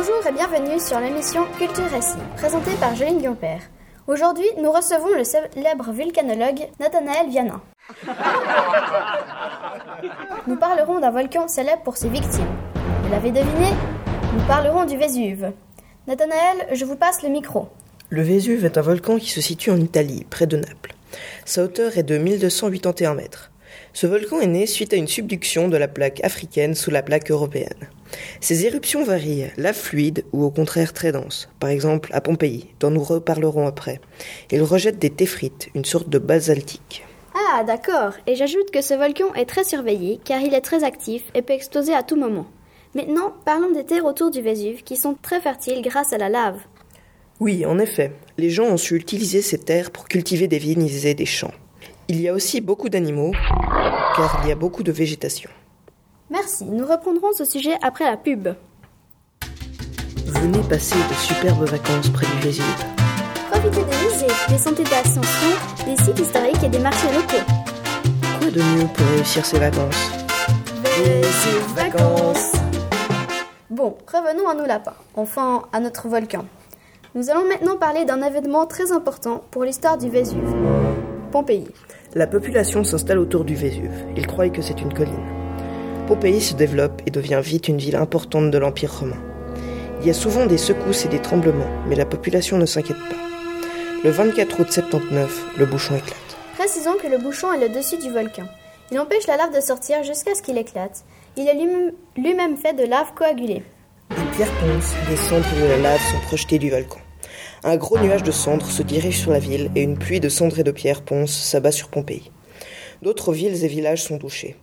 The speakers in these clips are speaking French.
Bonjour et bienvenue sur l'émission Culture Récit, présentée par Joline Guimpère. Aujourd'hui, nous recevons le célèbre vulcanologue Nathanaël Vianin. Nous parlerons d'un volcan célèbre pour ses victimes. Vous l'avez deviné Nous parlerons du Vésuve. Nathanaël, je vous passe le micro. Le Vésuve est un volcan qui se situe en Italie, près de Naples. Sa hauteur est de 1281 mètres. Ce volcan est né suite à une subduction de la plaque africaine sous la plaque européenne. Ces éruptions varient, lave fluide ou au contraire très dense, par exemple à Pompéi, dont nous reparlerons après. Il rejette des téphrites, une sorte de basaltique. Ah, d'accord. Et j'ajoute que ce volcan est très surveillé car il est très actif et peut exploser à tout moment. Maintenant, parlons des terres autour du Vésuve qui sont très fertiles grâce à la lave. Oui, en effet, les gens ont su utiliser ces terres pour cultiver des vignes et des champs. Il y a aussi beaucoup d'animaux, car il y a beaucoup de végétation. Merci, nous reprendrons ce sujet après la pub. Venez passer de superbes vacances près du Vésuve. Profitez des musées, des sentiers d'ascension, des sites historiques et des marchés locaux. Quoi de mieux pour réussir ces vacances? Vésuve vacances Bon, revenons à nos lapins, enfin à notre volcan. Nous allons maintenant parler d'un événement très important pour l'histoire du Vésuve. Pompéi. La population s'installe autour du Vésuve. Ils croient que c'est une colline. Pompéi se développe et devient vite une ville importante de l'Empire romain. Il y a souvent des secousses et des tremblements, mais la population ne s'inquiète pas. Le 24 août 79, le bouchon éclate. Précisons que le bouchon est le dessus du volcan. Il empêche la lave de sortir jusqu'à ce qu'il éclate. Il est lui-même fait de lave coagulée. Des pierres ponces, des cendres de la lave sont projetées du volcan. Un gros nuage de cendres se dirige sur la ville et une pluie de cendres et de pierres ponces s'abat sur Pompéi. D'autres villes et villages sont touchés.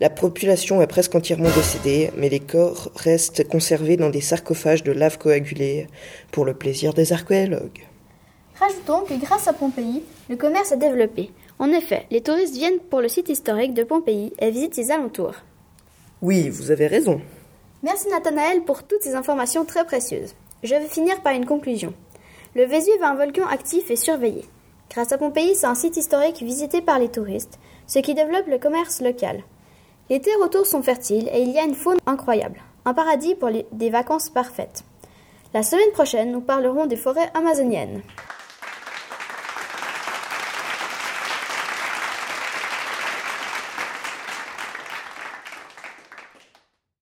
La population est presque entièrement décédée, mais les corps restent conservés dans des sarcophages de lave coagulée pour le plaisir des archéologues. Rajoutons que grâce à Pompéi, le commerce a développé. En effet, les touristes viennent pour le site historique de Pompéi et visitent ses alentours. Oui, vous avez raison. Merci Nathanaël pour toutes ces informations très précieuses. Je vais finir par une conclusion. Le Vésuve est un volcan actif et surveillé. Grâce à Pompéi, c'est un site historique visité par les touristes, ce qui développe le commerce local. Les terres autour sont fertiles et il y a une faune incroyable. Un paradis pour des vacances parfaites. La semaine prochaine, nous parlerons des forêts amazoniennes.